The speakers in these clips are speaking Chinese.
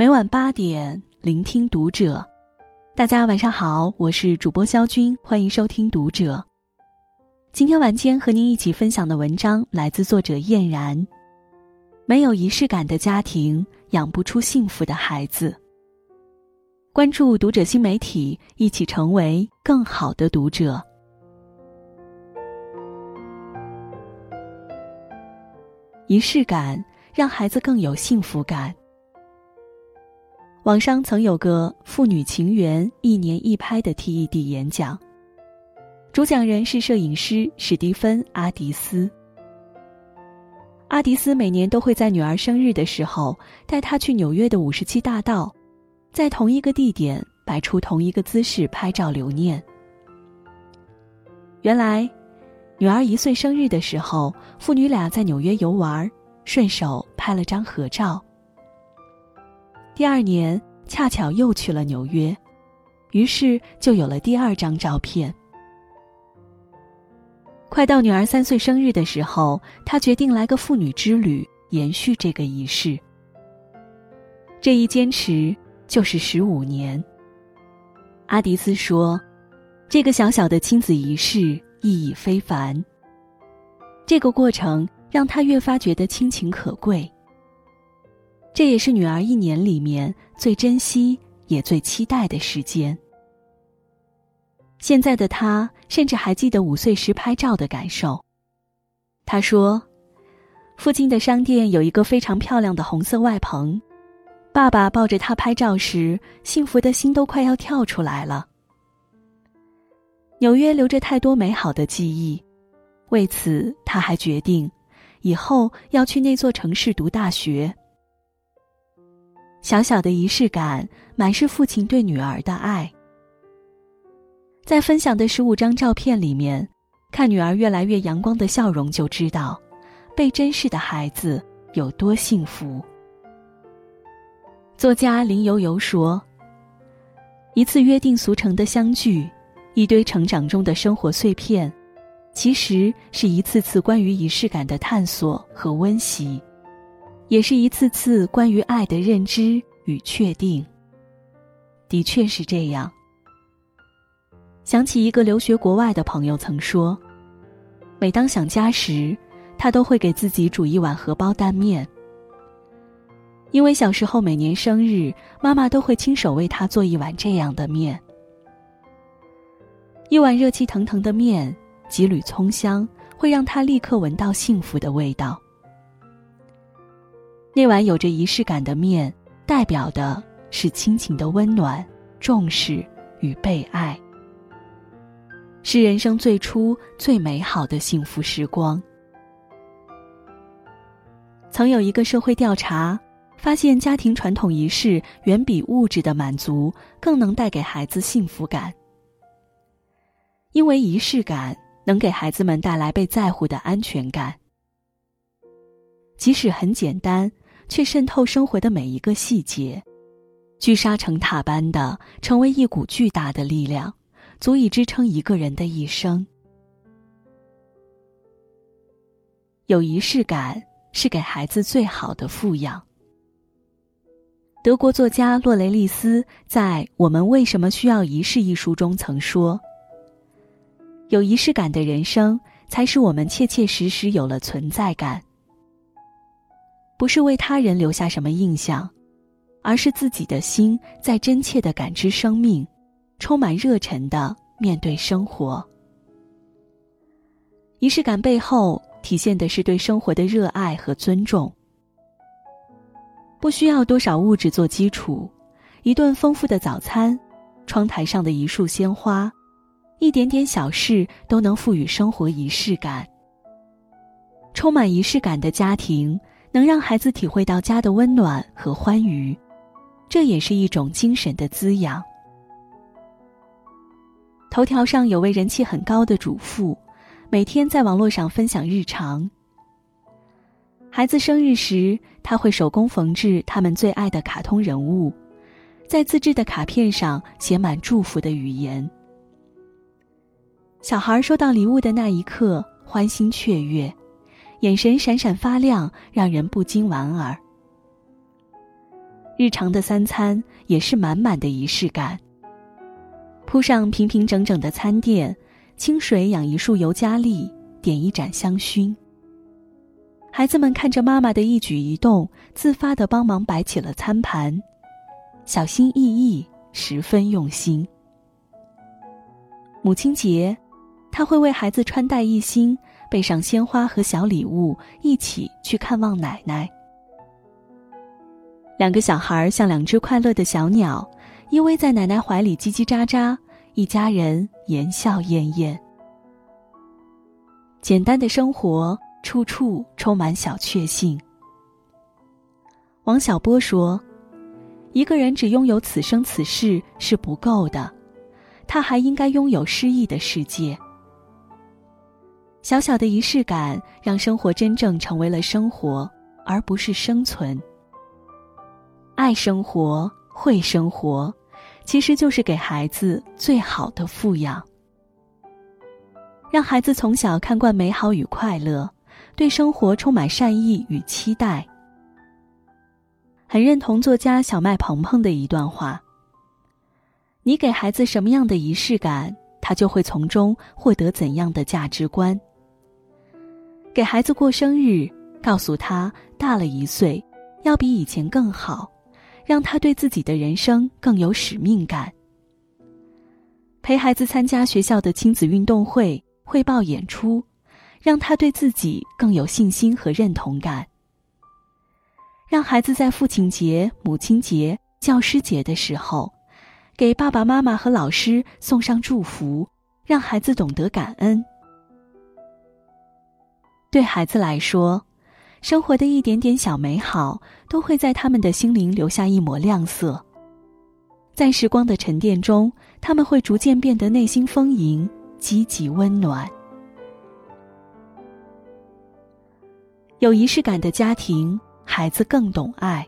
每晚八点，聆听读者。大家晚上好，我是主播肖军，欢迎收听《读者》。今天晚间和您一起分享的文章来自作者燕然。没有仪式感的家庭，养不出幸福的孩子。关注《读者》新媒体，一起成为更好的读者。仪式感让孩子更有幸福感。网上曾有个父女情缘一年一拍的 TED 演讲，主讲人是摄影师史蒂芬·阿迪斯。阿迪斯每年都会在女儿生日的时候带她去纽约的五十七大道，在同一个地点摆出同一个姿势拍照留念。原来，女儿一岁生日的时候，父女俩在纽约游玩，顺手拍了张合照。第二年恰巧又去了纽约，于是就有了第二张照片。快到女儿三岁生日的时候，他决定来个父女之旅，延续这个仪式。这一坚持就是十五年。阿迪斯说：“这个小小的亲子仪式意义非凡。这个过程让他越发觉得亲情可贵。”这也是女儿一年里面最珍惜也最期待的时间。现在的她甚至还记得五岁时拍照的感受。她说：“附近的商店有一个非常漂亮的红色外棚，爸爸抱着她拍照时，幸福的心都快要跳出来了。”纽约留着太多美好的记忆，为此他还决定，以后要去那座城市读大学。小小的仪式感，满是父亲对女儿的爱。在分享的十五张照片里面，看女儿越来越阳光的笑容，就知道被珍视的孩子有多幸福。作家林悠悠说：“一次约定俗成的相聚，一堆成长中的生活碎片，其实是一次次关于仪式感的探索和温习。”也是一次次关于爱的认知与确定。的确是这样。想起一个留学国外的朋友曾说，每当想家时，他都会给自己煮一碗荷包蛋面，因为小时候每年生日，妈妈都会亲手为他做一碗这样的面。一碗热气腾腾的面，几缕葱香，会让他立刻闻到幸福的味道。那碗有着仪式感的面，代表的是亲情的温暖、重视与被爱，是人生最初最美好的幸福时光。曾有一个社会调查发现，家庭传统仪式远比物质的满足更能带给孩子幸福感，因为仪式感能给孩子们带来被在乎的安全感，即使很简单。却渗透生活的每一个细节，聚沙成塔般的成为一股巨大的力量，足以支撑一个人的一生。有仪式感是给孩子最好的富养。德国作家洛雷利斯在《我们为什么需要仪式》一书中曾说：“有仪式感的人生，才使我们切切实实有了存在感。”不是为他人留下什么印象，而是自己的心在真切的感知生命，充满热忱的面对生活。仪式感背后体现的是对生活的热爱和尊重。不需要多少物质做基础，一顿丰富的早餐，窗台上的一束鲜花，一点点小事都能赋予生活仪式感。充满仪式感的家庭。能让孩子体会到家的温暖和欢愉，这也是一种精神的滋养。头条上有位人气很高的主妇，每天在网络上分享日常。孩子生日时，他会手工缝制他们最爱的卡通人物，在自制的卡片上写满祝福的语言。小孩收到礼物的那一刻，欢欣雀跃。眼神闪闪发亮，让人不禁莞尔。日常的三餐也是满满的仪式感。铺上平平整整的餐垫，清水养一束尤加利，点一盏香薰。孩子们看着妈妈的一举一动，自发的帮忙摆起了餐盘，小心翼翼，十分用心。母亲节，他会为孩子穿戴一新，备上鲜花和小礼物，一起去看望奶奶。两个小孩像两只快乐的小鸟，依偎在奶奶怀里叽叽喳喳，一家人言笑晏晏。简单的生活，处处充满小确幸。王小波说：“一个人只拥有此生此世是不够的。”他还应该拥有诗意的世界。小小的仪式感，让生活真正成为了生活，而不是生存。爱生活，会生活，其实就是给孩子最好的富养。让孩子从小看惯美好与快乐，对生活充满善意与期待。很认同作家小麦鹏鹏的一段话。你给孩子什么样的仪式感，他就会从中获得怎样的价值观。给孩子过生日，告诉他大了一岁，要比以前更好，让他对自己的人生更有使命感。陪孩子参加学校的亲子运动会、汇报演出，让他对自己更有信心和认同感。让孩子在父亲节、母亲节、教师节的时候。给爸爸妈妈和老师送上祝福，让孩子懂得感恩。对孩子来说，生活的一点点小美好，都会在他们的心灵留下一抹亮色。在时光的沉淀中，他们会逐渐变得内心丰盈、积极、温暖。有仪式感的家庭，孩子更懂爱。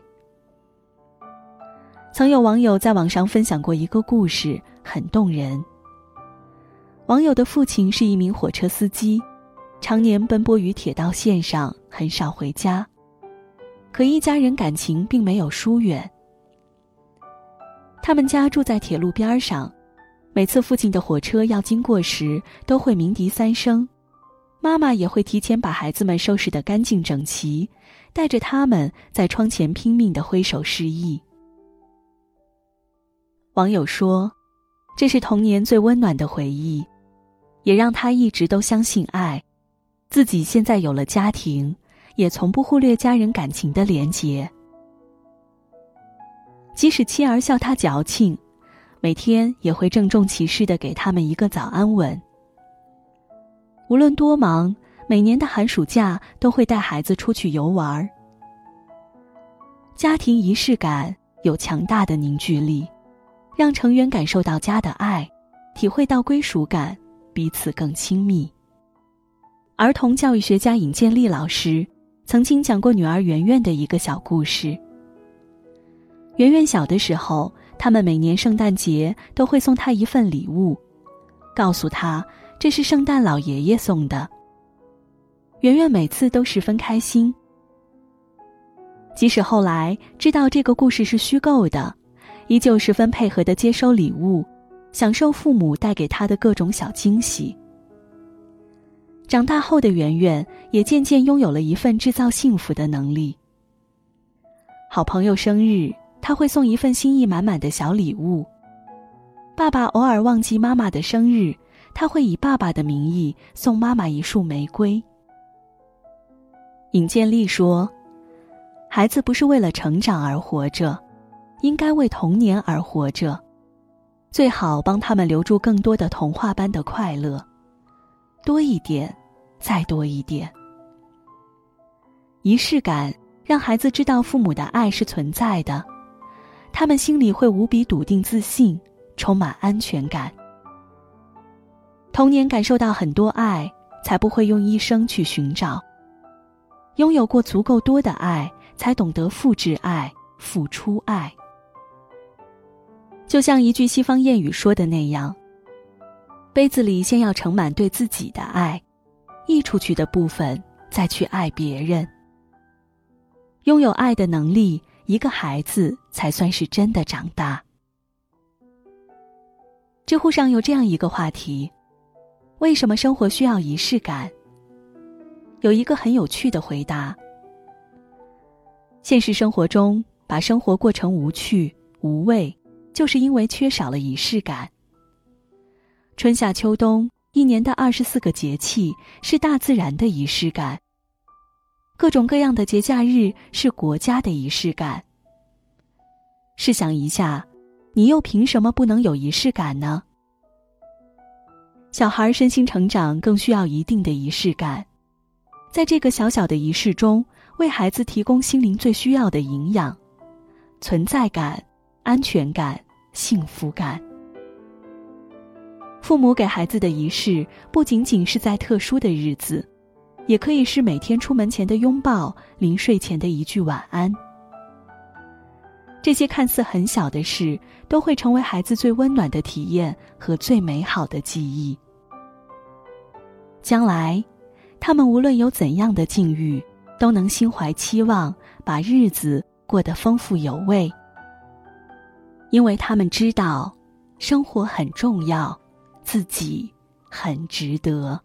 曾有网友在网上分享过一个故事，很动人。网友的父亲是一名火车司机，常年奔波于铁道线上，很少回家。可一家人感情并没有疏远。他们家住在铁路边上，每次附近的火车要经过时，都会鸣笛三声。妈妈也会提前把孩子们收拾得干净整齐，带着他们在窗前拼命的挥手示意。网友说：“这是童年最温暖的回忆，也让他一直都相信爱。自己现在有了家庭，也从不忽略家人感情的连结。即使妻儿笑他矫情，每天也会郑重其事的给他们一个早安吻。无论多忙，每年的寒暑假都会带孩子出去游玩。家庭仪式感有强大的凝聚力。”让成员感受到家的爱，体会到归属感，彼此更亲密。儿童教育学家尹建莉老师曾经讲过女儿圆圆的一个小故事。圆圆小的时候，他们每年圣诞节都会送她一份礼物，告诉她这是圣诞老爷爷送的。圆圆每次都十分开心，即使后来知道这个故事是虚构的。依旧十分配合的接收礼物，享受父母带给他的各种小惊喜。长大后的圆圆也渐渐拥有了一份制造幸福的能力。好朋友生日，他会送一份心意满满的小礼物；爸爸偶尔忘记妈妈的生日，他会以爸爸的名义送妈妈一束玫瑰。尹建莉说：“孩子不是为了成长而活着。”应该为童年而活着，最好帮他们留住更多的童话般的快乐，多一点，再多一点。仪式感让孩子知道父母的爱是存在的，他们心里会无比笃定、自信，充满安全感。童年感受到很多爱，才不会用一生去寻找。拥有过足够多的爱，才懂得复制爱、付出爱。就像一句西方谚语说的那样，杯子里先要盛满对自己的爱，溢出去的部分再去爱别人。拥有爱的能力，一个孩子才算是真的长大。知乎上有这样一个话题：为什么生活需要仪式感？有一个很有趣的回答：现实生活中，把生活过成无趣无味，就是因为缺少了仪式感。春夏秋冬，一年的二十四个节气是大自然的仪式感；各种各样的节假日是国家的仪式感。试想一下，你又凭什么不能有仪式感呢？小孩身心成长更需要一定的仪式感。在这个小小的仪式中，为孩子提供心灵最需要的营养、存在感、安全感、幸福感。父母给孩子的仪式，不仅仅是在特殊的日子，也可以是每天出门前的拥抱，临睡前的一句晚安。这些看似很小的事，都会成为孩子最温暖的体验和最美好的记忆。将来。他们无论有怎样的境遇，都能心怀期望，把日子过得丰富有味。因为他们知道，生活很重要，自己很值得。